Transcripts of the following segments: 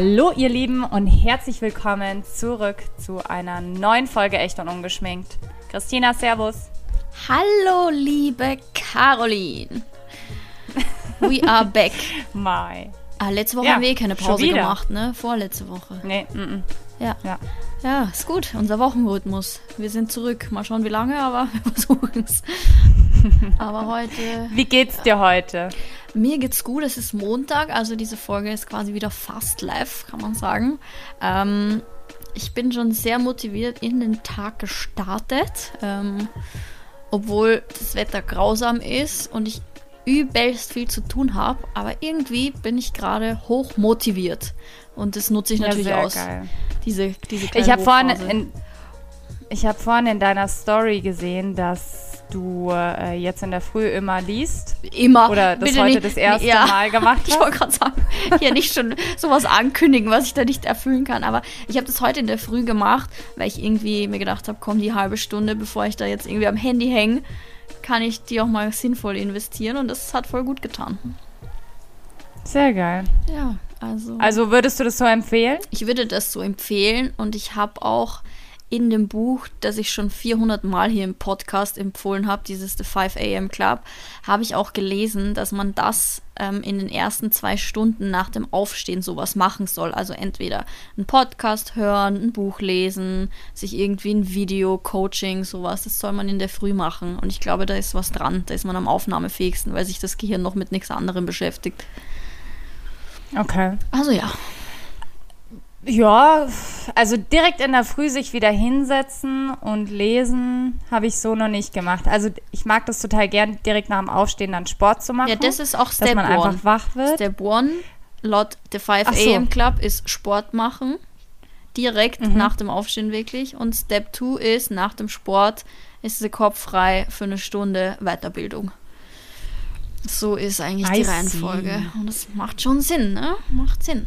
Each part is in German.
Hallo ihr Lieben und herzlich willkommen zurück zu einer neuen Folge Echt und Ungeschminkt. Christina, Servus. Hallo liebe Caroline. We are back. Mai. Ah, letzte Woche Ja, haben wir eh keine Pause gemacht, ne? Vorletzte Woche. Nee, mm, mm. Ja. ja. Ja, ist gut. Unser Wochenrhythmus. Wir sind zurück. Mal schauen, wie lange, aber wir versuchen es. aber heute. Wie geht's dir heute? Mir geht's gut. Es ist Montag, also diese Folge ist quasi wieder fast live, kann man sagen. Ähm, ich bin schon sehr motiviert in den Tag gestartet. Ähm, obwohl das Wetter grausam ist und ich übelst viel zu tun habe, aber irgendwie bin ich gerade hoch motiviert. Und das nutze ich Ja, natürlich aus. geil. Diese, diese Ich habe vorhin in, ich hab vorhin in deiner Story gesehen, dass du äh, jetzt in der Früh immer liest. immer. Oder das Bitte heute nicht- das erste ja. Mal gemacht Ich hast. wollte gerade sagen, hier nicht schon sowas ankündigen, was ich da nicht erfüllen kann. Aber ich habe das heute in der Früh gemacht, weil ich irgendwie mir gedacht habe, komm, die halbe Stunde, bevor ich da jetzt irgendwie am Handy hänge, kann ich die auch mal sinnvoll investieren. Und das hat voll gut getan. Sehr geil. Ja, also. Also würdest du das so empfehlen? Ich würde das so empfehlen und ich habe auch in dem Buch, das ich schon 400 Mal hier im Podcast empfohlen habe, dieses The 5 AM Club, habe ich auch gelesen, dass man das ähm, in den ersten zwei Stunden nach dem Aufstehen sowas machen soll. Also entweder einen Podcast hören, ein Buch lesen, sich irgendwie ein Video, Coaching, sowas. Das soll man in der Früh machen. Und ich glaube, da ist was dran. Da ist man am aufnahmefähigsten, weil sich das Gehirn noch mit nichts anderem beschäftigt. Okay. Also ja. Ja, also direkt in der Früh sich wieder hinsetzen und lesen, habe ich so noch nicht gemacht. Also ich mag das total gern, direkt nach dem Aufstehen dann Sport zu machen. Ja, das ist auch dass Step man One. einfach wach wird. Step One, laut The 5 Ach so. AM Club, ist Sport machen. Direkt Mhm. nach dem Aufstehen wirklich. Und Step 2 ist, nach dem Sport ist der Kopf frei für eine Stunde Weiterbildung. So ist eigentlich I die see. Reihenfolge. Und das macht schon Sinn, ne? Macht Sinn.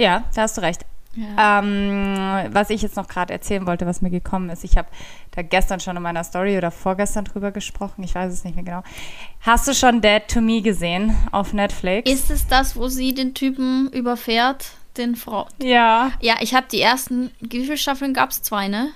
Ja, da hast du recht. Ja. Ähm, was ich jetzt noch gerade erzählen wollte, was mir gekommen ist, ich habe da gestern schon in meiner Story oder vorgestern drüber gesprochen, ich weiß es nicht mehr genau. Hast du schon Dead to Me gesehen auf Netflix? Ist es das, wo sie den Typen überfährt? Den Frau. ja, Ja, ich habe die ersten. Wie viele Staffeln gab es? Zwei, ne?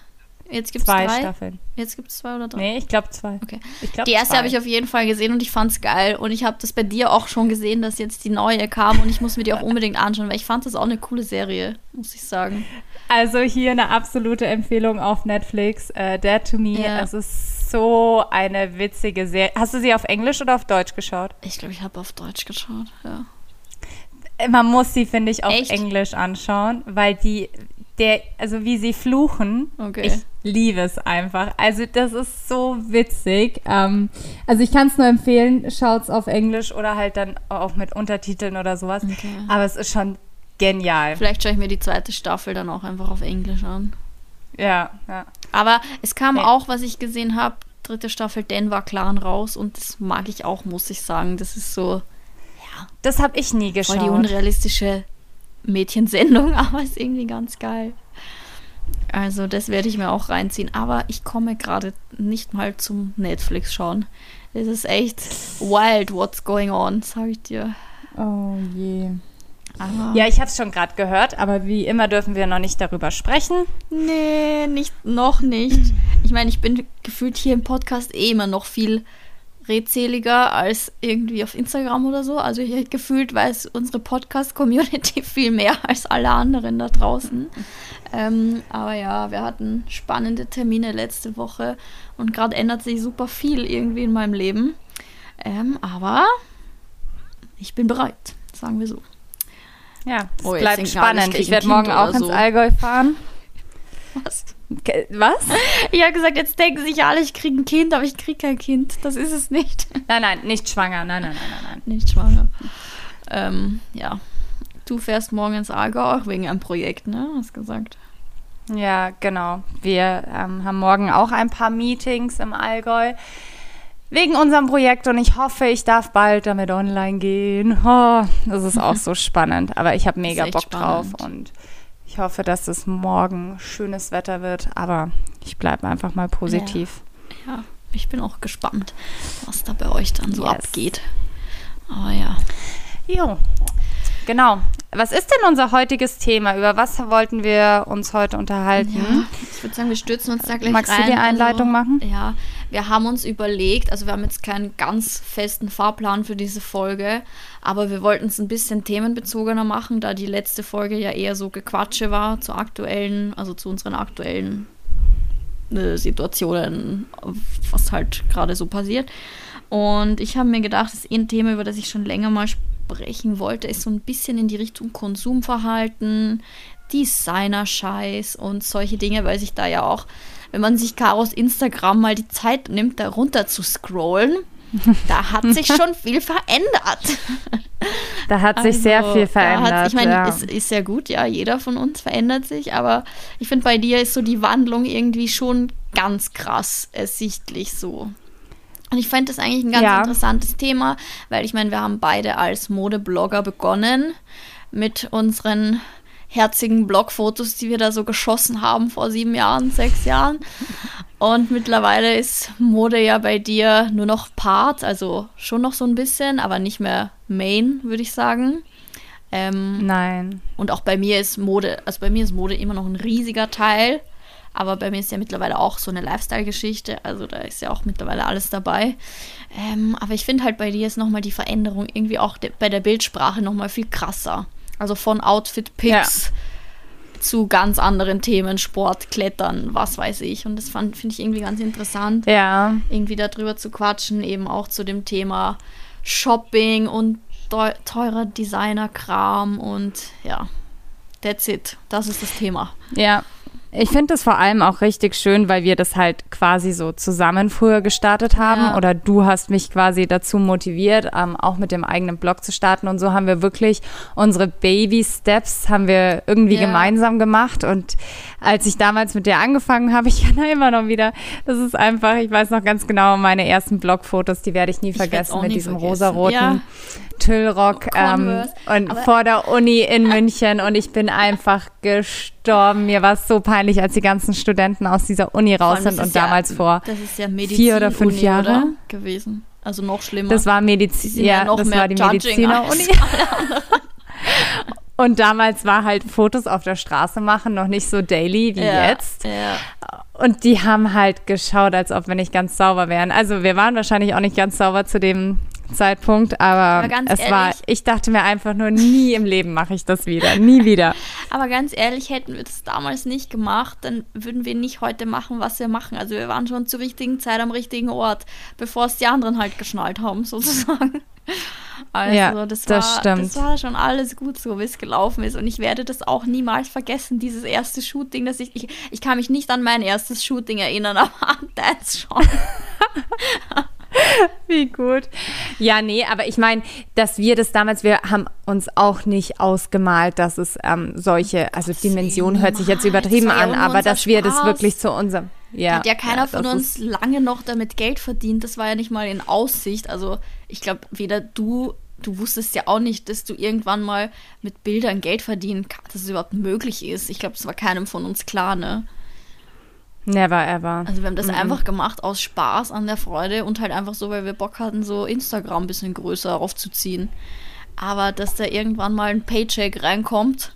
Jetzt gibt es zwei drei. Staffeln. Jetzt gibt es zwei oder drei? Nee, ich glaube zwei. Okay. Glaub, Die erste zwei. habe ich auf jeden Fall gesehen und ich fand's geil. Und ich habe das bei dir auch schon gesehen, dass jetzt die neue kam und ich muss mir die auch unbedingt anschauen, weil ich fand das auch eine coole Serie, muss ich sagen. Also hier eine absolute Empfehlung auf Netflix, äh, Dead to Me. Ja. Es ist so eine witzige Serie. Hast du sie auf Englisch oder auf Deutsch geschaut? Ich glaube, ich habe auf Deutsch geschaut, ja. Man muss sie, finde ich, auf Echt? Englisch anschauen, weil die, der, also wie sie fluchen, Okay. ich liebe es einfach. Also das ist so witzig. Ähm, also ich kann es nur empfehlen, schaut's auf Englisch oder halt dann auch mit Untertiteln oder sowas. Okay. Aber es ist schon genial. Vielleicht schaue ich mir die zweite Staffel dann auch einfach auf Englisch an. Ja, ja. Aber es kam Nee. auch, was ich gesehen habe, dritte Staffel Denver Clan raus und das mag ich auch, muss ich sagen. Das ist so Das habe ich nie voll geschaut. die unrealistische Mädchensendung, aber ist irgendwie ganz geil. Also das werde ich mir auch reinziehen. Aber ich komme gerade nicht mal zum Netflix schauen. Es ist echt wild, what's going on, sage ich dir. Oh je. Aber Ja, ich habe es schon gerade gehört, aber wie immer dürfen wir noch nicht darüber sprechen. nee, nicht, noch nicht. Ich meine, ich bin gefühlt hier im Podcast eh immer noch viel redseliger als irgendwie auf Instagram oder so. Also hier gefühlt weiß unsere Podcast-Community viel mehr als alle anderen da draußen. Ähm, aber ja, wir hatten spannende Termine letzte Woche und gerade ändert sich super viel irgendwie in meinem Leben. Ähm, aber ich bin bereit, sagen wir so. Ja, es Oh, bleibt ich spannend. Ich werde morgen auch ins so. Allgäu fahren. Was? Was? Ich habe gesagt, jetzt denken sich alle, ich kriege ein Kind, aber ich kriege kein Kind. Das ist es nicht. Nein, nein, nicht schwanger. Nein, nein, nein, nein, nein. Nicht schwanger. Ähm, ja. Du fährst morgen ins Allgäu auch wegen einem Projekt, ne? Hast gesagt. Ja, genau. Wir ähm, haben morgen auch ein paar Meetings im Allgäu wegen unserem Projekt und ich hoffe, ich darf bald damit online gehen. Oh, das ist auch so spannend, aber ich habe mega Bock drauf spannend. und ich hoffe, dass es morgen schönes Wetter wird, aber ich bleibe einfach mal positiv. Ja, ich bin auch gespannt, was da bei euch dann so Yes. abgeht. Aber ja. Jo. genau. Was ist denn unser heutiges Thema? Über was wollten wir uns heute unterhalten? Ja, ich würde sagen, wir stürzen uns da gleich Magst rein. du die Einleitung also, machen? Ja, wir haben uns überlegt, also wir haben jetzt keinen ganz festen Fahrplan für diese Folge, aber wir wollten es ein bisschen themenbezogener machen, da die letzte Folge ja eher so Gequatsche war zu aktuellen, also zu unseren aktuellen äh, Situationen, was halt gerade so passiert. Und ich habe mir gedacht, das ist eh ein Thema, über das ich schon länger mal sprechen wollte, ist so ein bisschen in die Richtung Konsumverhalten, Designer-Scheiß und solche Dinge, weil sich da ja auch, wenn man sich Karos Instagram mal die Zeit nimmt, da runter zu scrollen, da hat sich schon viel verändert. Da hat sich sehr Also, viel verändert. hat's- ich meine, ja. ist, ist ja gut, ja, jeder von uns verändert sich, aber ich finde, bei dir ist so die Wandlung irgendwie schon ganz krass ersichtlich so. Und ich fände das eigentlich ein ganz Ja. interessantes Thema, weil ich meine, wir haben beide als Modeblogger begonnen mit unseren herzigen Blogfotos, die wir da so geschossen haben vor sieben Jahren, sechs Jahren. Und mittlerweile ist Mode ja bei dir nur noch Part, also schon noch so ein bisschen, aber nicht mehr Main, würde ich sagen. Ähm, Nein. und auch bei mir ist Mode, also bei mir ist Mode immer noch ein riesiger Teil, aber bei mir ist ja mittlerweile auch so eine Lifestyle-Geschichte, also da ist ja auch mittlerweile alles dabei. Ähm, aber ich finde halt bei dir ist nochmal die Veränderung irgendwie auch de bei der Bildsprache nochmal viel krasser. Also von Outfit-Picks zu ganz anderen Themen, Sport, Klettern, was weiß ich. Und das fand- finde ich irgendwie ganz interessant Ja. irgendwie darüber zu quatschen, eben auch zu dem Thema Shopping und teu- teurer Designerkram und ja, that's it. Das ist das Thema. Ja. Ich finde das vor allem auch richtig schön, weil wir das halt quasi so zusammen früher gestartet haben. Ja. Oder du hast mich quasi dazu motiviert, ähm, auch mit dem eigenen Blog zu starten. Und so haben wir wirklich unsere Baby-Steps haben wir irgendwie Ja. gemeinsam gemacht. Und als ich damals mit dir angefangen habe, ich kann da immer noch wieder, das ist einfach, ich weiß noch ganz genau, meine ersten Blogfotos, die werde ich nie werd's vergessen mit nie diesem vergessen. rosaroten Ja. Tüllrock ähm, und Aber- vor der Uni in München und ich bin einfach gestorben. Mir war es so peinlich, als die ganzen Studenten aus dieser Uni raus sind und ja- damals vor. Ja vier oder fünf Uni, Jahre? oder? gewesen. Also noch schlimmer. Das war Medizin, ja, noch das war die Mediziner-Uni. Und damals war halt Fotos auf der Straße machen noch nicht so daily wie ja, jetzt. Ja. Und die haben halt geschaut, als ob wir nicht ganz sauber wären. Also wir waren wahrscheinlich auch nicht ganz sauber zu dem Zeitpunkt, aber Aber ganz es war, ehrlich- ich dachte mir einfach nur, nie im Leben mache ich das wieder. Nie wieder. Aber ganz ehrlich, hätten wir das damals nicht gemacht, dann würden wir nicht heute machen, was wir machen. Also wir waren schon zur richtigen Zeit am richtigen Ort, bevor es die anderen halt geschnallt haben, sozusagen. Also Ja, das, das war, stimmt. das war schon alles gut so, wie es gelaufen ist. Und ich werde das auch niemals vergessen, dieses erste Shooting, das ich, ich, ich kann mich nicht an mein erstes Shooting erinnern, aber an das schon. Wie gut. Ja, nee, aber ich meine, dass wir das damals, wir haben uns auch nicht ausgemalt, dass es ähm, solche, also Dimensionen hört sich jetzt übertrieben Das an, aber dass wir das wirklich zu unserem, ja. Hat ja keiner ja, von uns lange noch damit Geld verdient. Das war ja nicht mal in Aussicht. Also ich glaube, weder du, du wusstest ja auch nicht, dass du irgendwann mal mit Bildern Geld verdienen kannst, dass es überhaupt möglich ist. Ich glaube, das war keinem von uns klar, ne? Never ever. Also wir haben das einfach gemacht aus Spaß an der Freude und halt einfach so, weil wir Bock hatten, so Instagram ein bisschen größer aufzuziehen. Aber dass da irgendwann mal ein Paycheck reinkommt,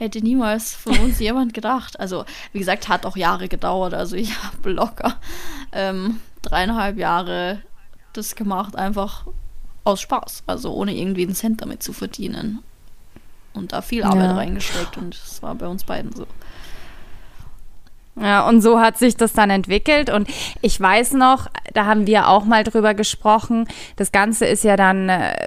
hätte niemals von uns jemand gedacht. Also, wie gesagt, hat auch Jahre gedauert. Also ich habe locker ähm, dreieinhalb Jahre das gemacht, einfach aus Spaß. Also ohne irgendwie einen Cent damit zu verdienen. Und da viel Arbeit Ja. reingesteckt und das war bei uns beiden so. Ja, und so hat sich das dann entwickelt. Und ich weiß noch, da haben wir auch mal drüber gesprochen. Das Ganze ist ja dann äh,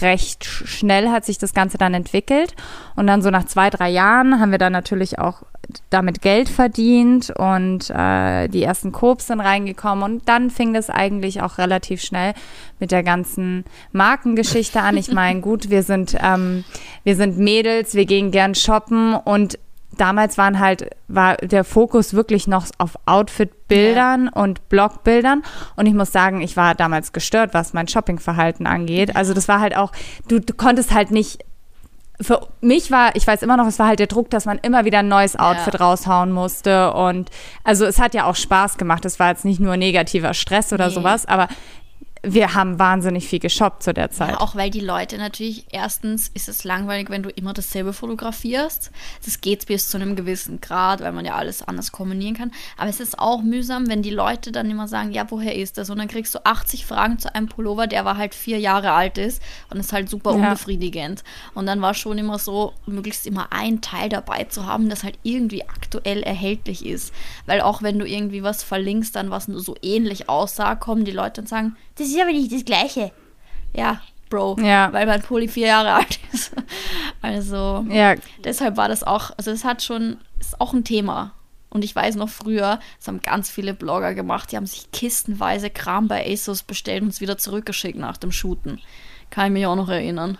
recht sch- schnell hat sich das Ganze dann entwickelt. Und dann so nach zwei, drei Jahren haben wir dann natürlich auch damit Geld verdient und äh, die ersten Koops sind reingekommen. Und dann fing das eigentlich auch relativ schnell mit der ganzen Markengeschichte an. Ich meine, gut, wir sind, ähm, wir sind Mädels, wir gehen gern shoppen und damals waren halt, war der Fokus wirklich noch auf Outfit-Bildern und Blogbildern. Und ich muss sagen, ich war damals gestört, was mein Shoppingverhalten angeht. Also das war halt auch, du, du konntest halt nicht. Für mich war, ich weiß immer noch, es war halt der Druck, dass man immer wieder ein neues Outfit Ja. raushauen musste. Und also es hat ja auch Spaß gemacht. Es war jetzt nicht nur negativer Stress oder Nee. sowas, aber wir haben wahnsinnig viel geshoppt zu der Zeit. Ja, auch weil die Leute natürlich, erstens ist es langweilig, wenn du immer dasselbe fotografierst. Das geht bis zu einem gewissen Grad, weil man ja alles anders kombinieren kann. Aber es ist auch mühsam, wenn die Leute dann immer sagen, ja, woher ist das? Und dann kriegst du 80 Fragen zu einem Pullover, der war halt vier Jahre alt ist und ist halt super ja. unbefriedigend. Und dann war schon immer so, möglichst immer ein Teil dabei zu haben, das halt irgendwie aktuell erhältlich ist. Weil auch wenn du irgendwie was verlinkst, dann was nur so ähnlich aussah, kommen die Leute und sagen, das ist aber nicht das Gleiche. Ja, Bro, ja. weil mein Pulli vier Jahre alt ist. Also, ja. deshalb war das auch, also es hat schon, ist auch ein Thema. Und ich weiß noch früher, das haben ganz viele Blogger gemacht, die haben sich kistenweise Kram bei ASOS bestellt und es wieder zurückgeschickt nach dem Shooten. Kann ich mich auch noch erinnern.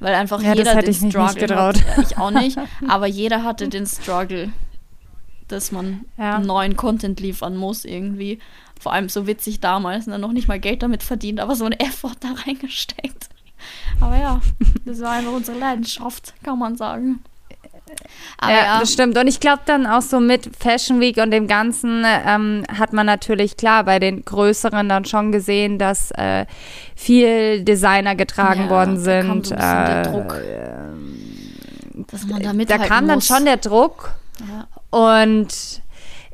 Weil einfach ja, jeder den Struggle hat. Ich auch nicht, aber jeder hatte den Struggle, dass man ja. neuen Content liefern muss irgendwie vor allem so witzig damals, ne, noch nicht mal Geld damit verdient, aber so ein Effort da reingesteckt. Aber ja, das war einfach unsere Leidenschaft, kann man sagen. Aber ja, ja, das stimmt. Und ich glaube dann auch so mit Fashion Week und dem Ganzen ähm, hat man natürlich klar bei den größeren dann schon gesehen, dass äh, viel Designer getragen ja, worden sind. So äh, der Druck, dass man da Da kam muss. dann schon der Druck. Ja. Und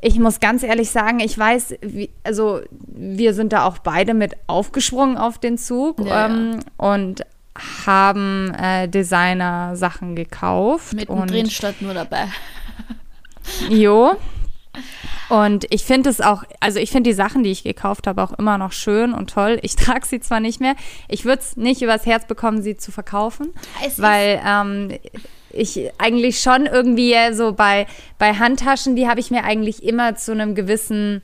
ich muss ganz ehrlich sagen, ich weiß, wie, also wir sind da auch beide mit aufgesprungen auf den Zug ja, ähm, ja. und haben äh, Designer-Sachen gekauft. Mittendrin statt nur dabei. jo. Und ich finde es auch, also ich finde die Sachen, die ich gekauft habe, auch immer noch schön und toll. Ich trage sie zwar nicht mehr. Ich würde es nicht übers Herz bekommen, sie zu verkaufen, es weil ähm, ich eigentlich schon irgendwie so bei, bei Handtaschen, die habe ich mir eigentlich immer zu einem gewissen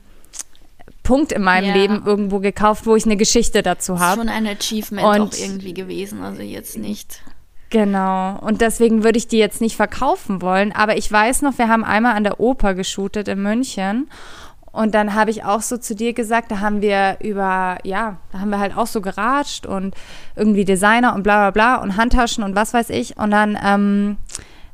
Punkt in meinem ja. Leben irgendwo gekauft, wo ich eine Geschichte dazu habe. Schon ein Achievement und, auch irgendwie gewesen, also jetzt nicht. Genau. Und deswegen würde ich die jetzt nicht verkaufen wollen. Aber ich weiß noch, wir haben einmal an der Oper geshootet in München. Und dann habe ich auch so zu dir gesagt, da haben wir über, ja, da haben wir halt auch so geratscht und irgendwie Designer und bla bla bla und Handtaschen und was weiß ich. Und dann ähm,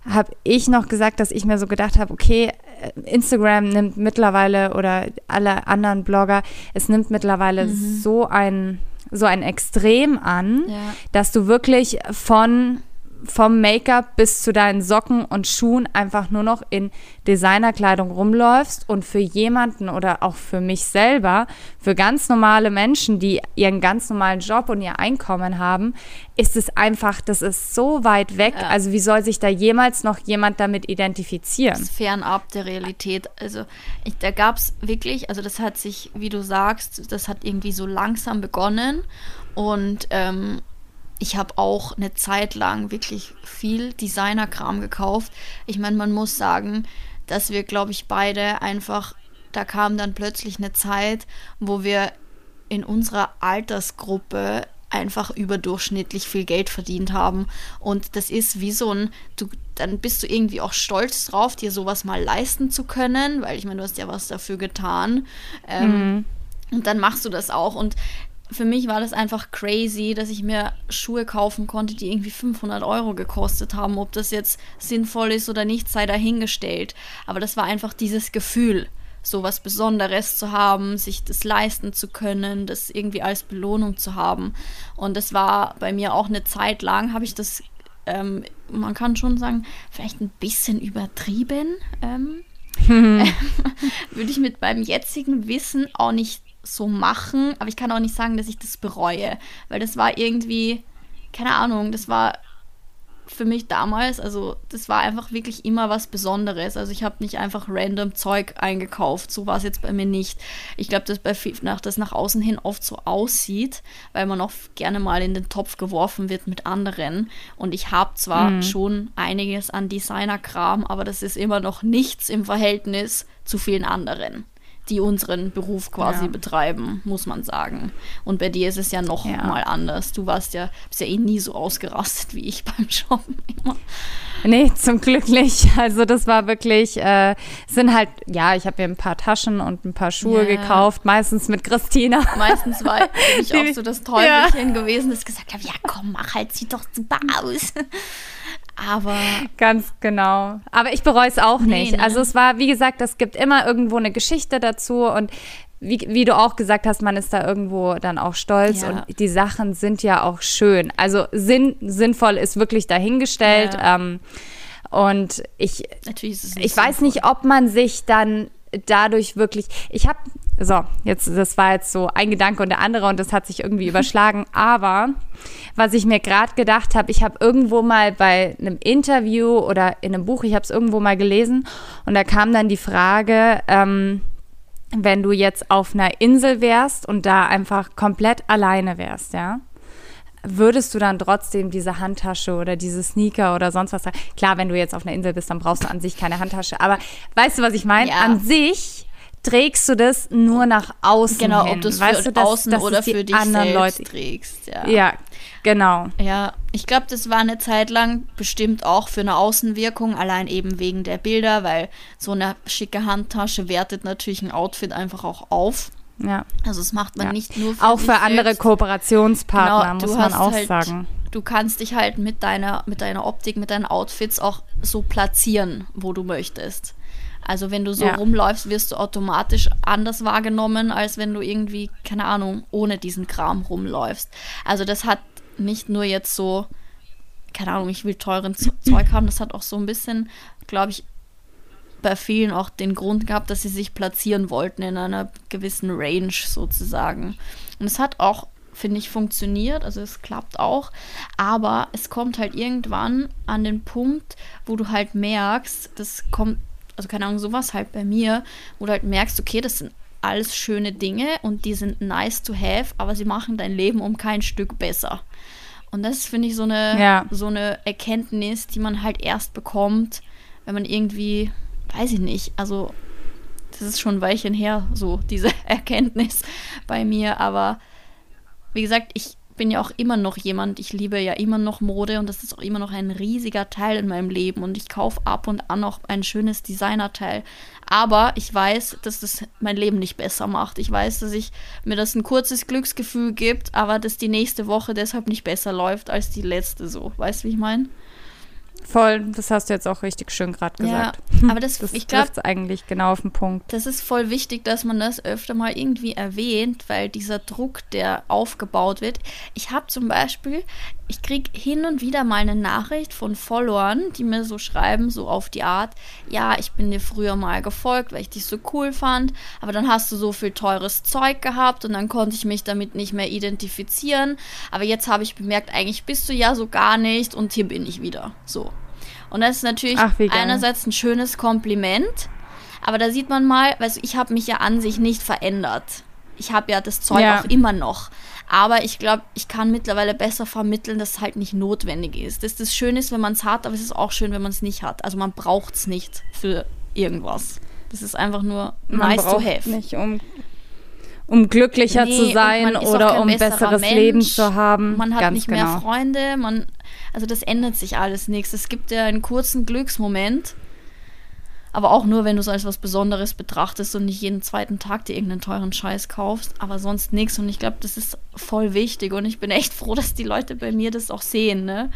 habe ich noch gesagt, dass ich mir so gedacht habe, okay, äh, Instagram nimmt mittlerweile oder alle anderen Blogger, es nimmt mittlerweile mhm. so ein so ein Extrem an, ja. dass du wirklich von vom Make-up bis zu deinen Socken und Schuhen einfach nur noch in Designerkleidung rumläufst und für jemanden oder auch für mich selber, für ganz normale Menschen, die ihren ganz normalen Job und ihr Einkommen haben, ist es einfach, das ist so weit weg. Ja. Also wie soll sich da jemals noch jemand damit identifizieren? Das ist fernab der Realität. Also ich, da gab es wirklich, also das hat sich, wie du sagst, das hat irgendwie so langsam begonnen und ähm, ich habe auch eine Zeit lang wirklich viel Designerkram gekauft. Ich meine, man muss sagen, dass wir, glaube ich, beide einfach, da kam dann plötzlich eine Zeit, wo wir in unserer Altersgruppe einfach überdurchschnittlich viel Geld verdient haben. Und das ist wie so ein, du, dann bist du irgendwie auch stolz drauf, dir sowas mal leisten zu können, weil ich meine, du hast ja was dafür getan. Ähm, mhm. Und dann machst du das auch. Und für mich war das einfach crazy, dass ich mir Schuhe kaufen konnte, die irgendwie 500 Euro gekostet haben. Ob das jetzt sinnvoll ist oder nicht, sei dahingestellt. Aber das war einfach dieses Gefühl, so was Besonderes zu haben, sich das leisten zu können, das irgendwie als Belohnung zu haben. Und das war bei mir auch eine Zeit lang, habe ich das, ähm, man kann schon sagen, vielleicht ein bisschen übertrieben. Ähm, würde ich mit meinem jetzigen Wissen auch nicht so machen, aber ich kann auch nicht sagen, dass ich das bereue, weil das war irgendwie, keine Ahnung, das war für mich damals, also das war einfach wirklich immer was Besonderes. Also ich habe nicht einfach random Zeug eingekauft, so war es jetzt bei mir nicht. Ich glaube, dass bei nach, das nach außen hin oft so aussieht, weil man auch gerne mal in den Topf geworfen wird mit anderen. Und ich habe zwar mhm. schon einiges an Designerkram, aber das ist immer noch nichts im Verhältnis zu vielen anderen die unseren Beruf quasi ja. betreiben, muss man sagen. Und bei dir ist es ja noch ja. mal anders. Du warst ja, bist ja eh nie so ausgerastet wie ich beim Shoppen immer. Nee, zum Glück nicht. Also das war wirklich, äh, sind halt, ja, ich habe mir ein paar Taschen und ein paar Schuhe ja. gekauft, meistens mit Christina. Meistens war ich auch so das Teufelchen gewesen, das gesagt habe, ja komm, mach halt, sieht doch super aus. Aber. Ganz genau. Aber ich bereue es auch nee, nicht. Ne? Also es war, wie gesagt, es gibt immer irgendwo eine Geschichte dazu und wie, wie du auch gesagt hast, man ist da irgendwo dann auch stolz Ja. und die Sachen sind ja auch schön. Also sinn, sinnvoll ist wirklich dahingestellt. Ja. Ähm, und ich, ich weiß nicht, ob man sich dann dadurch wirklich. Ich habe, so, jetzt, das war jetzt so ein Gedanke und der andere und das hat sich irgendwie überschlagen. Aber was ich mir gerade gedacht habe, ich habe irgendwo mal bei einem Interview oder in einem Buch, ich habe es irgendwo mal gelesen und da kam dann die Frage, ähm, wenn du jetzt auf einer Insel wärst und da einfach komplett alleine wärst, ja, würdest du dann trotzdem diese Handtasche oder diese Sneaker oder sonst was? Klar, wenn du jetzt auf einer Insel bist, dann brauchst du an sich keine Handtasche. Aber weißt du, was ich meine? Ja. An sich trägst du das nur nach außen Genau, hin. ob du es weißt für du, dass- außen dass oder für dich anderen selbst Leute. trägst. Ja. Ja, genau. Ja, ich glaube, das war eine Zeit lang bestimmt auch für eine Außenwirkung, allein eben wegen der Bilder, weil so eine schicke Handtasche wertet natürlich ein Outfit einfach auch auf. Ja. Also das macht man Ja. nicht nur für Auch für andere selbst. Kooperationspartner, Genau, muss man auch halt- sagen. Du kannst dich halt mit deiner, mit deiner Optik, mit deinen Outfits auch so platzieren, wo du möchtest. Also wenn du so Ja. rumläufst, wirst du automatisch anders wahrgenommen, als wenn du irgendwie, keine Ahnung, ohne diesen Kram rumläufst. Also das hat nicht nur jetzt so, keine Ahnung, ich will teuren Zeug haben, das hat auch so ein bisschen, glaube ich, bei vielen auch den Grund gehabt, dass sie sich platzieren wollten in einer gewissen Range sozusagen. Und es hat auch, finde ich, funktioniert, also es klappt auch, aber es kommt halt irgendwann an den Punkt, wo du halt merkst, das kommt, also keine Ahnung, sowas halt bei mir, wo du halt merkst, okay, das sind alles schöne Dinge und die sind nice to have, aber sie machen dein Leben um kein Stück besser. Und das finde ich so eine, Ja. so eine Erkenntnis, die man halt erst bekommt, wenn man irgendwie, weiß ich nicht, also das ist schon ein Weilchen her, so diese Erkenntnis bei mir, aber wie gesagt, ich bin ja auch immer noch jemand, ich liebe ja immer noch Mode und das ist auch immer noch ein riesiger Teil in meinem Leben und ich kaufe ab und an auch ein schönes Designerteil. Aber ich weiß, dass das mein Leben nicht besser macht. Ich weiß, dass ich mir das ein kurzes Glücksgefühl gibt, aber dass die nächste Woche deshalb nicht besser läuft als die letzte so. Weißt du, wie ich meine? Voll, das hast du jetzt auch richtig schön gerade Ja, gesagt. aber das, Das ich glaube, eigentlich genau auf den Punkt. Das ist voll wichtig, dass man das öfter mal irgendwie erwähnt, weil dieser Druck, der aufgebaut wird. Ich habe zum Beispiel, ich kriege hin und wieder mal eine Nachricht von Followern, die mir so schreiben, so auf die Art, ja, ich bin dir früher mal gefolgt, weil ich dich so cool fand, aber dann hast du so viel teures Zeug gehabt und dann konnte ich mich damit nicht mehr identifizieren. Aber jetzt habe ich bemerkt, eigentlich bist du ja so gar nicht und hier bin ich wieder. So. Und das ist natürlich Ach, einerseits ein schönes Kompliment, aber da sieht man mal, weißt du, ich habe mich ja an sich nicht verändert. Ich habe ja das Zeug Ja. auch immer noch. Aber ich glaube, ich kann mittlerweile besser vermitteln, dass es halt nicht notwendig ist. Dass das schön ist, wenn man es hat, aber es ist auch schön, wenn man es nicht hat. Also man braucht es nicht für irgendwas. Das ist einfach nur Man nice to braucht have. nicht, um, um glücklicher Nee, zu sein oder um besseres Mensch. Leben zu haben. Man hat Ganz nicht genau. mehr Freunde, man, also das ändert sich alles nichts. Es gibt ja einen kurzen Glücksmoment, aber auch nur, wenn du es als was Besonderes betrachtest und nicht jeden zweiten Tag dir irgendeinen teuren Scheiß kaufst, aber sonst nichts. Und ich glaube, das ist voll wichtig und ich bin echt froh, dass die Leute bei mir das auch sehen, ne?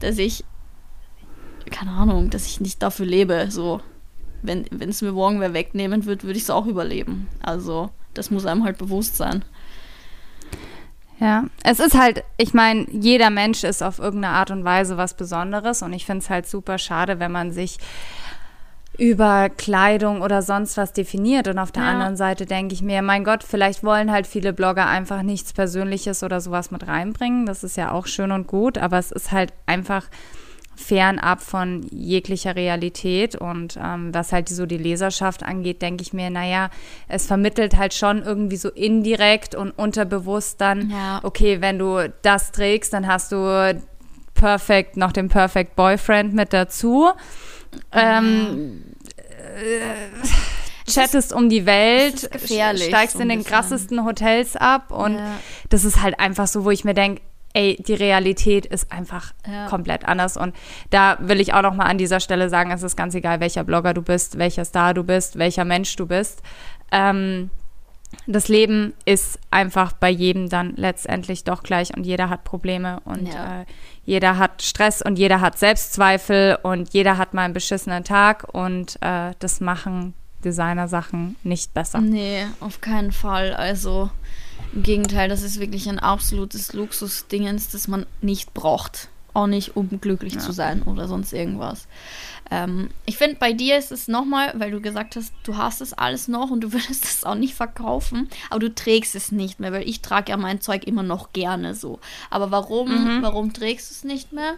Dass ich, keine Ahnung, dass ich nicht dafür lebe, so. Wenn es mir morgen wer wegnehmen wird, würde ich es auch überleben. Also, das muss einem halt bewusst sein. Ja, es ist halt, ich meine, jeder Mensch ist auf irgendeine Art und Weise was Besonderes und ich finde es halt super schade, wenn man sich über Kleidung oder sonst was definiert. Und auf der Ja. anderen Seite denke ich mir, mein Gott, vielleicht wollen halt viele Blogger einfach nichts Persönliches oder sowas mit reinbringen. Das ist ja auch schön und gut, aber es ist halt einfach fernab von jeglicher Realität. Und ähm, was halt so die Leserschaft angeht, denke ich mir, naja, es vermittelt halt schon irgendwie so indirekt und unterbewusst dann, Ja. okay, wenn du das trägst, dann hast du perfekt noch den Perfect Boyfriend mit dazu. Ähm, äh, chattest um die Welt, steigst so in den bisschen. krassesten Hotels ab und Ja. das ist halt einfach so, wo ich mir denke, ey, die Realität ist einfach Ja. komplett anders und da will ich auch noch mal an dieser Stelle sagen, es ist ganz egal, welcher Blogger du bist, welcher Star du bist, welcher Mensch du bist. Ähm, das Leben ist einfach bei jedem dann letztendlich doch gleich und jeder hat Probleme und Ja. äh, jeder hat Stress und jeder hat Selbstzweifel und jeder hat mal einen beschissenen Tag und äh, das machen Designer-Sachen nicht besser. Nee, auf keinen Fall. Also im Gegenteil, das ist wirklich ein absolutes Luxusdingens, das man nicht braucht. Auch nicht, um glücklich ja. zu sein oder sonst irgendwas. Ähm, ich finde, bei dir ist es nochmal, weil du gesagt hast, du hast es alles noch und du würdest es auch nicht verkaufen, aber du trägst es nicht mehr, weil ich trage ja mein Zeug immer noch gerne so. Aber warum, mhm. warum trägst du es nicht mehr?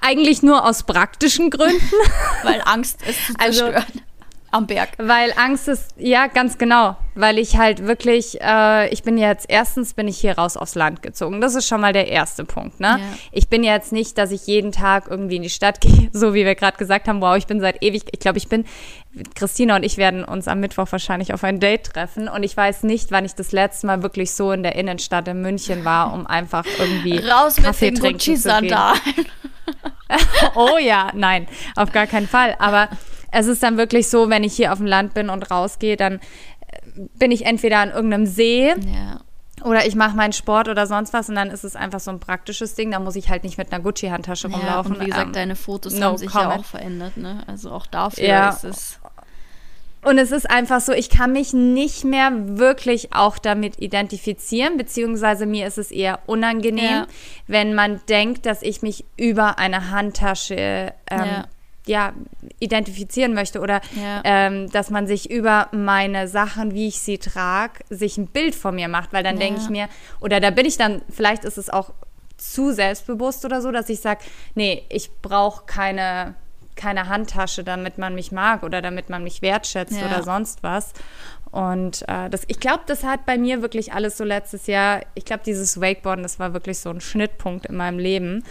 Eigentlich nur aus praktischen Gründen. weil Angst es zu also zerstören. Also, am Berg. Weil Angst ist, ja, ganz genau. Weil ich halt wirklich, äh, ich bin jetzt, erstens bin ich hier raus aufs Land gezogen. Das ist schon mal der erste Punkt, ne? Ja. Ich bin jetzt nicht, dass ich jeden Tag irgendwie in die Stadt gehe, so wie wir gerade gesagt haben, wow, ich bin seit ewig, ich glaube, ich bin, Christina und ich werden uns am Mittwoch wahrscheinlich auf ein Date treffen und ich weiß nicht, wann ich das letzte Mal wirklich so in der Innenstadt in München war, um einfach irgendwie Raus Kaffee mit den trinken zu gehen. oh ja, nein, auf gar keinen Fall. Aber es ist dann wirklich so, wenn ich hier auf dem Land bin und rausgehe, dann äh, bin ich entweder an irgendeinem See. Ja. Oder ich mache meinen Sport oder sonst was und dann ist es einfach so ein praktisches Ding. Da muss ich halt nicht mit einer Gucci-Handtasche ja, rumlaufen. Und wie gesagt, ähm, deine Fotos no haben sich comment. ja auch verändert, ne? Also auch dafür ja. ist es. Und es ist einfach so, ich kann mich nicht mehr wirklich auch damit identifizieren, beziehungsweise mir ist es eher unangenehm, ja. wenn man denkt, dass ich mich über eine Handtasche ähm, ja ja, identifizieren möchte oder ja. ähm, dass man sich über meine Sachen, wie ich sie trage, sich ein Bild von mir macht, weil dann ja. denke ich mir, oder da bin ich dann, vielleicht ist es auch zu selbstbewusst oder so, dass ich sage, nee, ich brauche keine, keine Handtasche, damit man mich mag oder damit man mich wertschätzt ja. oder sonst was. Und äh, das, ich glaube, das hat bei mir wirklich alles so letztes Jahr, ich glaube, dieses Wakeboarden, das war wirklich so ein Schnittpunkt in meinem Leben.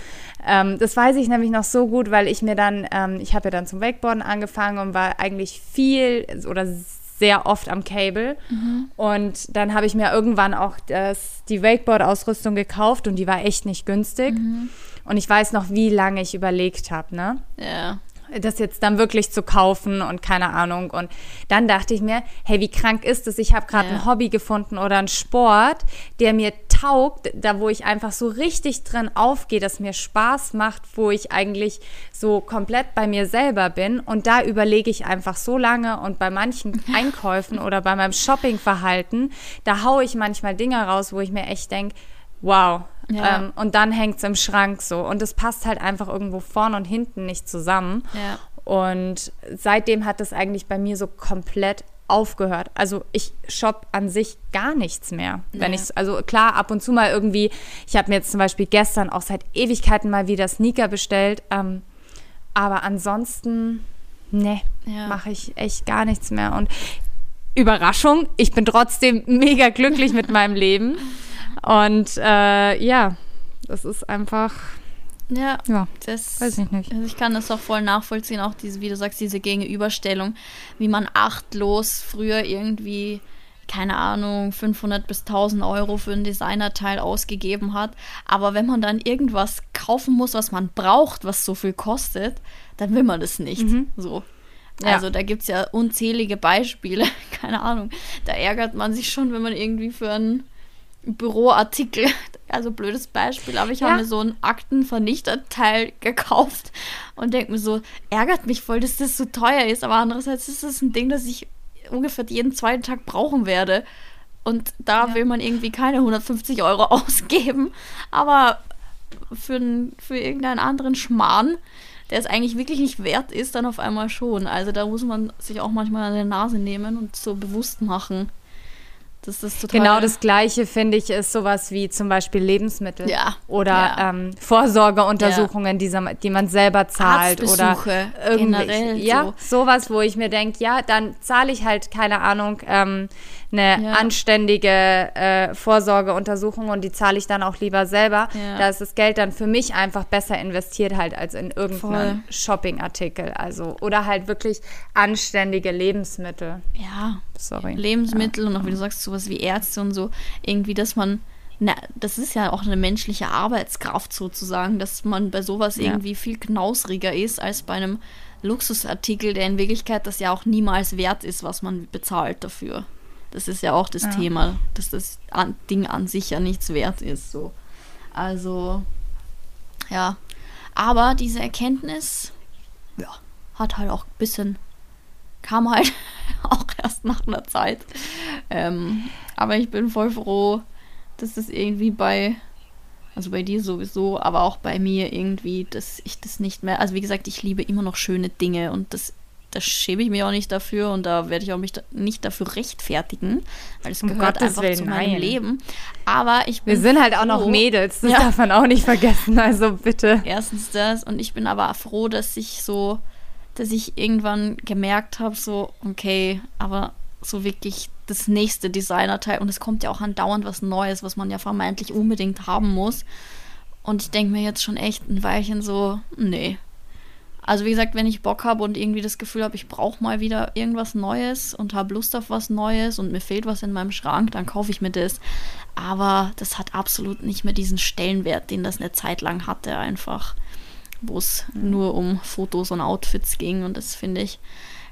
Ähm, das weiß ich nämlich noch so gut, weil ich mir dann, ähm, ich habe ja dann zum Wakeboarden angefangen und war eigentlich viel oder sehr oft am Cable. Mhm. Und dann habe ich mir irgendwann auch das, die Wakeboard-Ausrüstung gekauft und die war echt nicht günstig. Mhm. Und ich weiß noch, wie lange ich überlegt habe, ne? Ja das jetzt dann wirklich zu kaufen und keine Ahnung. Und dann dachte ich mir, hey, wie krank ist es? Ich habe gerade ja. ein Hobby gefunden oder einen Sport, der mir taugt, da wo ich einfach so richtig drin aufgehe, dass mir Spaß macht, wo ich eigentlich so komplett bei mir selber bin. Und da überlege ich einfach so lange und bei manchen Einkäufen oder bei meinem Shoppingverhalten, da haue ich manchmal Dinge raus, wo ich mir echt denke, wow. Ja. Ähm, und dann hängt es im Schrank so. Und es passt halt einfach irgendwo vorne und hinten nicht zusammen. Ja. Und seitdem hat es eigentlich bei mir so komplett aufgehört. Also ich shop an sich gar nichts mehr. Wenn ja. ich also klar ab und zu mal irgendwie, ich habe mir jetzt zum Beispiel gestern auch seit Ewigkeiten mal wieder Sneaker bestellt, ähm, aber ansonsten ne, ja. mache ich echt gar nichts mehr. Und Überraschung, ich bin trotzdem mega glücklich mit meinem Leben. Und äh, ja, das ist einfach. Ja, ja das weiß ich nicht. Also ich kann das auch voll nachvollziehen, auch diese, wie du sagst, diese Gegenüberstellung, wie man achtlos früher irgendwie, keine Ahnung, 500 bis 1000 Euro für ein Designerteil ausgegeben hat. Aber wenn man dann irgendwas kaufen muss, was man braucht, was so viel kostet, dann will man das nicht. Mhm. So. Ja. Also da gibt es ja unzählige Beispiele, keine Ahnung. Da ärgert man sich schon, wenn man irgendwie für ein Büroartikel, also blödes Beispiel, aber ich ja. habe mir so ein Aktenvernichterteil gekauft und denke mir so, ärgert mich voll, dass das so teuer ist, aber andererseits ist das ein Ding, das ich ungefähr jeden zweiten Tag brauchen werde. Und da ja. will man irgendwie keine 150 Euro ausgeben, aber für, für irgendeinen anderen Schmarrn, der es eigentlich wirklich nicht wert ist, dann auf einmal schon. Also da muss man sich auch manchmal an der Nase nehmen und so bewusst machen. Das ist total genau das Gleiche, finde ich, ist sowas wie zum Beispiel Lebensmittel ja. oder ja. Ähm, Vorsorgeuntersuchungen, ja. die, die, man selber zahlt oder generell. Ja, so. sowas, wo ich mir denke, ja, dann zahle ich halt, keine Ahnung, ähm, eine ja. anständige äh, Vorsorgeuntersuchung und die zahle ich dann auch lieber selber. Ja. Da ist das Geld dann für mich einfach besser investiert halt als in irgendeinen Shoppingartikel. Also oder halt wirklich anständige Lebensmittel. Ja. Sorry. Lebensmittel ja. und auch wie du sagst, sowas wie Ärzte und so, irgendwie, dass man na, das ist ja auch eine menschliche Arbeitskraft sozusagen, dass man bei sowas irgendwie viel knausriger ist als bei einem Luxusartikel, der in Wirklichkeit das ja auch niemals wert ist, was man bezahlt dafür. Das ist ja auch das ja. Thema, dass das Ding an sich ja nichts wert ist. So. Also, ja. Aber diese Erkenntnis, ja, hat halt auch ein bisschen, kam halt auch erst nach einer Zeit. Ähm, aber ich bin voll froh, dass das irgendwie bei, also bei dir sowieso, aber auch bei mir irgendwie, dass ich das nicht mehr, also wie gesagt, ich liebe immer noch schöne Dinge und das da schäme ich mich auch nicht dafür und da werde ich auch mich da nicht dafür rechtfertigen, weil es um gehört Gottes einfach Willen, zu meinem nein. Leben. Aber ich bin Wir sind halt auch noch Mädels, das ja. darf man auch nicht vergessen, also bitte. Erstens das und ich bin aber froh, dass ich so, dass ich irgendwann gemerkt habe, so, okay, aber so wirklich das nächste Designerteil und es kommt ja auch andauernd was Neues, was man ja vermeintlich unbedingt haben muss. Und ich denke mir jetzt schon echt ein Weilchen so, nee, also wie gesagt, wenn ich Bock habe und irgendwie das Gefühl habe, ich brauche mal wieder irgendwas Neues und habe Lust auf was Neues und mir fehlt was in meinem Schrank, dann kaufe ich mir das. Aber das hat absolut nicht mehr diesen Stellenwert, den das eine Zeit lang hatte, einfach, wo es mhm. nur um Fotos und Outfits ging. Und das finde ich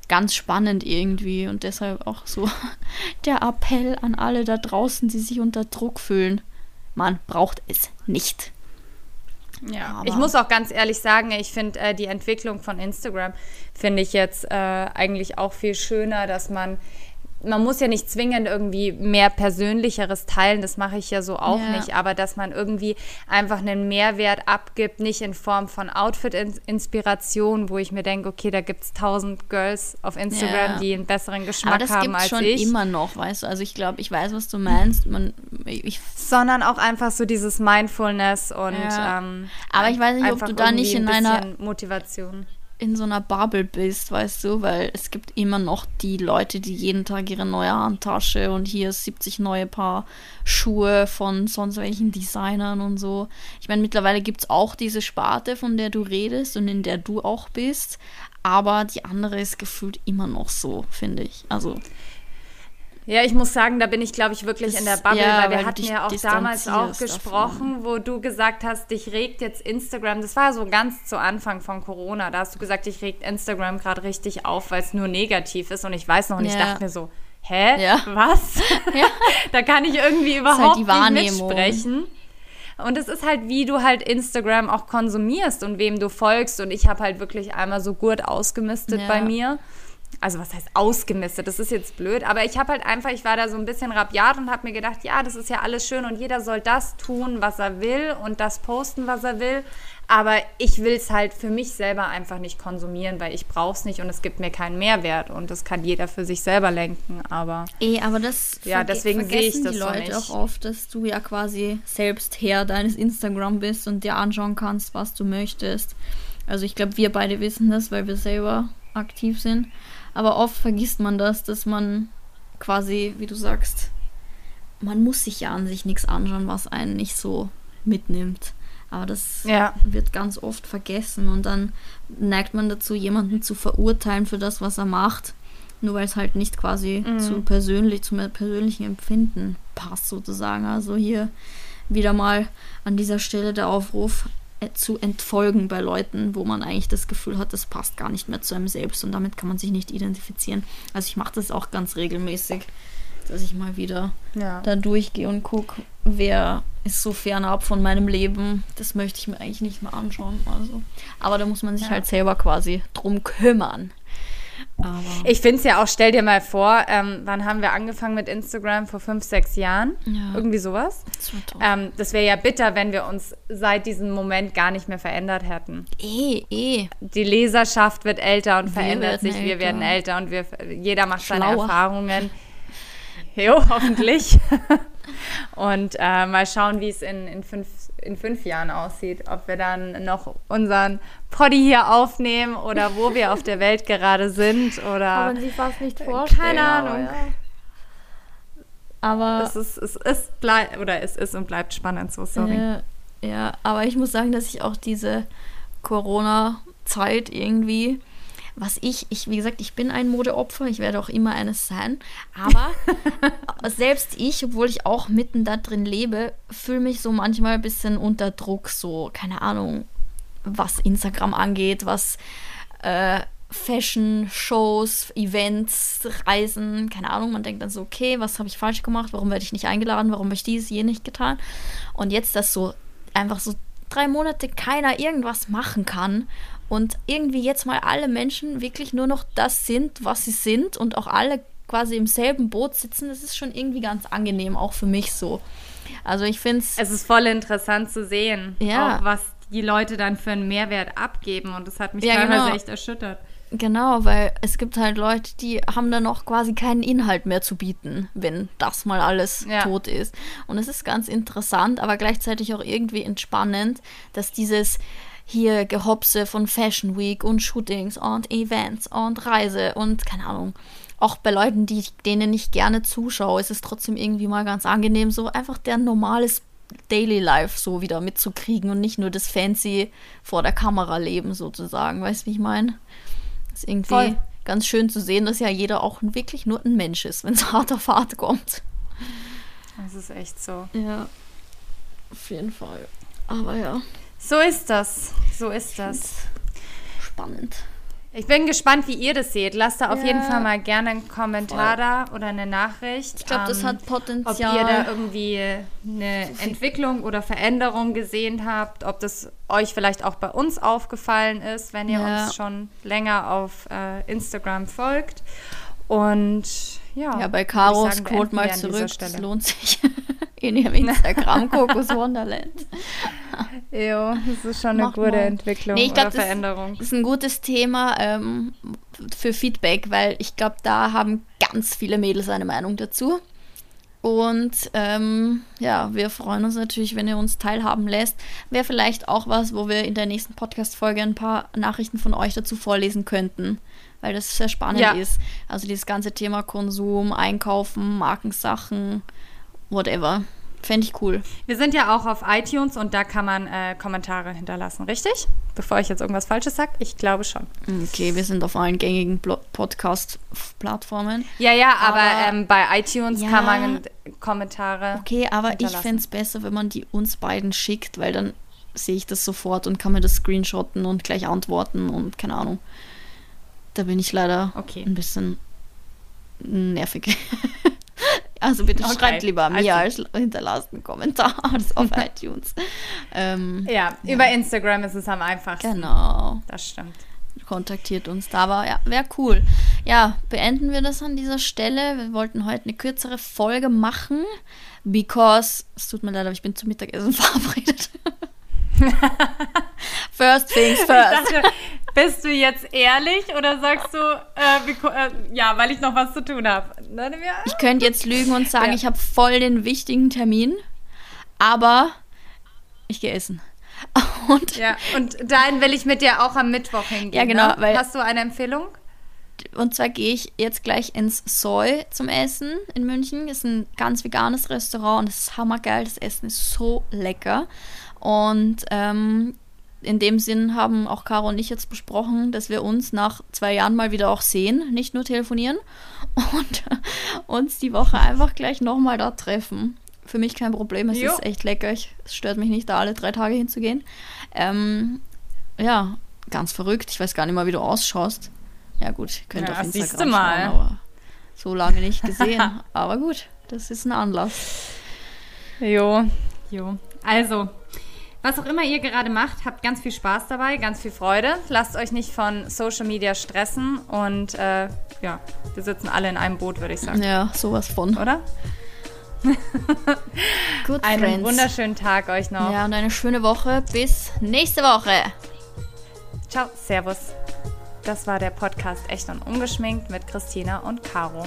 ganz spannend irgendwie und deshalb auch so der Appell an alle da draußen, die sich unter Druck fühlen. Man braucht es nicht. Ja, Aber ich muss auch ganz ehrlich sagen, ich finde äh, die Entwicklung von Instagram finde ich jetzt äh, eigentlich auch viel schöner, dass man man muss ja nicht zwingend irgendwie mehr Persönlicheres teilen, das mache ich ja so auch ja. nicht, aber dass man irgendwie einfach einen Mehrwert abgibt, nicht in Form von Outfit-Inspiration, wo ich mir denke, okay, da gibt es tausend Girls auf Instagram, ja. die einen besseren Geschmack haben als ich. das gibt schon immer noch, weißt du, also ich glaube, ich weiß, was du meinst. Man, ich Sondern auch einfach so dieses Mindfulness und ja. ähm, Aber ich weiß nicht, ob du da nicht in einer Motivation in so einer Bubble bist, weißt du, weil es gibt immer noch die Leute, die jeden Tag ihre neue Handtasche und hier 70 neue Paar Schuhe von sonst welchen Designern und so. Ich meine, mittlerweile gibt es auch diese Sparte, von der du redest und in der du auch bist, aber die andere ist gefühlt immer noch so, finde ich. Also ja, ich muss sagen, da bin ich, glaube ich, wirklich das, in der Bubble, ja, weil wir weil hatten ja auch damals auch gesprochen, davon. wo du gesagt hast, dich regt jetzt Instagram, das war so ganz zu Anfang von Corona, da hast du gesagt, dich regt Instagram gerade richtig auf, weil es nur negativ ist und ich weiß noch nicht, ja. ich dachte mir so, hä, ja. was? Ja. da kann ich irgendwie halt überhaupt halt nicht mitsprechen. Und es ist halt, wie du halt Instagram auch konsumierst und wem du folgst. Und ich habe halt wirklich einmal so gut ausgemistet bei mir also was heißt ausgemistet, das ist jetzt blöd, aber ich habe halt einfach, ich war da so ein bisschen rabiat und habe mir gedacht, ja, das ist ja alles schön und jeder soll das tun, was er will und das posten, was er will, aber ich will es halt für mich selber einfach nicht konsumieren, weil ich brauche es nicht und es gibt mir keinen Mehrwert und das kann jeder für sich selber lenken, aber eh, aber das ja, deswegen sehe ich das die Leute so auch oft, dass du ja quasi selbst Herr deines Instagram bist und dir anschauen kannst, was du möchtest. Also ich glaube, wir beide wissen das, weil wir selber aktiv sind. Aber oft vergisst man das, dass man quasi, wie du sagst, man muss sich ja an sich nichts anschauen, was einen nicht so mitnimmt. Aber das ja. wird ganz oft vergessen und dann neigt man dazu, jemanden zu verurteilen für das, was er macht, nur weil es halt nicht quasi mhm. zu persönlich, zum persönlichen Empfinden passt sozusagen. Also hier wieder mal an dieser Stelle der Aufruf, zu entfolgen bei Leuten, wo man eigentlich das Gefühl hat, das passt gar nicht mehr zu einem selbst und damit kann man sich nicht identifizieren. Also ich mache das auch ganz regelmäßig, dass ich mal wieder ja. da durchgehe und gucke, wer ist so fernab von meinem Leben. Das möchte ich mir eigentlich nicht mehr anschauen. Also. Aber da muss man sich ja. halt selber quasi drum kümmern. Aber ich finde es ja auch, stell dir mal vor, ähm, wann haben wir angefangen mit Instagram? Vor fünf, sechs Jahren? Ja. Irgendwie sowas. Das, ähm, das wäre ja bitter, wenn wir uns seit diesem Moment gar nicht mehr verändert hätten. Eh, eh. Die Leserschaft wird älter und wir verändert sich, älter. wir werden älter und wir, jeder macht Schlauer. seine Erfahrungen. Jo, hoffentlich. und äh, mal schauen, wie es in, in fünf in fünf Jahren aussieht. Ob wir dann noch unseren Poddy hier aufnehmen oder wo wir auf der Welt gerade sind oder. Kann man sich fast nicht vorstellen. Keine Ahnung. Ja. Aber. Es ist, es ist, bleib, oder es ist und bleibt spannend, so sorry. Äh, ja, aber ich muss sagen, dass ich auch diese Corona-Zeit irgendwie was ich, ich, wie gesagt, ich bin ein Modeopfer, ich werde auch immer eines sein, aber selbst ich, obwohl ich auch mitten da drin lebe, fühle mich so manchmal ein bisschen unter Druck, so, keine Ahnung, was Instagram angeht, was äh, Fashion, Shows, Events, Reisen, keine Ahnung. Man denkt dann so, okay, was habe ich falsch gemacht? Warum werde ich nicht eingeladen? Warum habe ich dies, je nicht getan? Und jetzt, dass so einfach so drei Monate keiner irgendwas machen kann und irgendwie jetzt mal alle Menschen wirklich nur noch das sind, was sie sind und auch alle quasi im selben Boot sitzen, das ist schon irgendwie ganz angenehm, auch für mich so. Also ich finde es. Es ist voll interessant zu sehen, Ja. auch was die Leute dann für einen Mehrwert abgeben. Und das hat mich Ja, teilweise genau. echt erschüttert. Genau, weil es gibt halt Leute, die haben dann auch quasi keinen Inhalt mehr zu bieten, wenn das mal alles Ja. tot ist. Und es ist ganz interessant, aber gleichzeitig auch irgendwie entspannend, dass dieses hier Gehopse von Fashion Week und Shootings und Events und Reise und keine Ahnung. Auch bei Leuten, die denen ich gerne zuschaue, ist es trotzdem irgendwie mal ganz angenehm, so einfach der normales Daily Life so wieder mitzukriegen und nicht nur das fancy vor der Kamera leben sozusagen. Weißt du, wie ich meine? ist irgendwie Voll. ganz schön zu sehen, dass ja jeder auch wirklich nur ein Mensch ist, wenn es hart auf hart kommt. Das ist echt so. Ja, auf jeden Fall. Aber ja, So ist das. So ist das. spannend. Ich bin gespannt, wie ihr das seht. Lasst da auf Ja. jeden Fall mal gerne einen Kommentar da oder eine Nachricht. Ich glaube, das ähm, hat ob Potenzial. ihr da irgendwie eine Entwicklung oder Veränderung gesehen habt, ob das euch vielleicht auch bei uns aufgefallen ist, wenn ihr Ja. uns schon länger auf äh, Instagram folgt. Und ja, ja, bei scrollt beenden mal zurück. Das lohnt sich. In ihrem Instagram Kokos Wonderland. Jo, das ist schon eine Mach gute mal. Entwicklung Nee, ich glaub, oder das- Veränderung. Das ist ein gutes Thema ähm, für Feedback, weil ich glaube, da haben ganz viele Mädels eine Meinung dazu. Und ähm, ja, wir freuen uns natürlich, wenn ihr uns teilhaben lässt. Wäre vielleicht auch was, wo wir in der nächsten Podcast-Folge ein paar Nachrichten von euch dazu vorlesen könnten, weil das sehr spannend Ja. ist. Also dieses ganze Thema Konsum, Einkaufen, Markensachen, whatever. Fände ich cool. Wir sind ja auch auf iTunes und da kann man äh, Kommentare hinterlassen, richtig? Bevor ich jetzt irgendwas Falsches sage, ich glaube schon. Okay, wir sind auf allen gängigen Podcast-Plattformen. Ja, ja, aber, Aber- ähm, bei iTunes Ja. kann man Kommentare. Okay, aber ich fände es besser, wenn man die uns beiden schickt, weil dann sehe ich das sofort und kann mir das screenshotten und gleich antworten und keine Ahnung. Da bin ich leider Okay. ein bisschen nervig. also bitte Okay, schreibt lieber mir also- als hinterlasst einen Kommentar auf iTunes. Ähm, Ja, über Instagram ist es am einfachsten. genau. Das stimmt. kontaktiert uns da. Aber ja, wäre cool. Ja, beenden wir das an dieser Stelle. Wir wollten heute eine kürzere Folge machen, because, es tut mir leid, aber ich bin zum Mittagessen verabredet. first things first. dachte, bist du jetzt ehrlich oder sagst du, äh, äh, ja, weil ich noch was zu tun habe? Ich könnte jetzt lügen und sagen, Ja. ich habe voll den wichtigen Termin, aber ich gehe essen. Und Ja, und dahin will ich mit dir auch am Mittwoch hingehen. Ja, genau, Ne? Hast du eine Empfehlung? Und zwar gehe ich jetzt gleich ins Soy zum Essen in München. Ist ein ganz veganes Restaurant und es ist hammergeil. Das Essen ist so lecker. Und ähm, in dem Sinn haben auch Caro und ich jetzt besprochen, dass wir uns nach zwei Jahren mal wieder auch sehen, nicht nur telefonieren. Und uns die Woche einfach gleich nochmal da treffen. Für mich kein Problem, es Jo. ist echt lecker. Ich, es stört mich nicht, da alle drei Tage hinzugehen. Ähm, ja, ganz verrückt. Ich weiß gar nicht mal, wie du ausschaust. Ja gut, ihr könnt Ja, auf Instagram siehst mal. schauen, aber so lange nicht gesehen. aber gut, das ist ein Anlass. Jo. Jo. Also, was auch immer ihr gerade macht, habt ganz viel Spaß dabei, ganz viel Freude. Lasst euch nicht von Social Media stressen und äh, ja, wir sitzen alle in einem Boot, würde ich sagen. Ja, sowas von. Oder? Gut, Einen Friends. wunderschönen Tag euch noch. Ja, und eine schöne Woche. Bis nächste Woche. Ciao, Servus. Das war der Podcast Echt und Ungeschminkt mit Christina und Caro.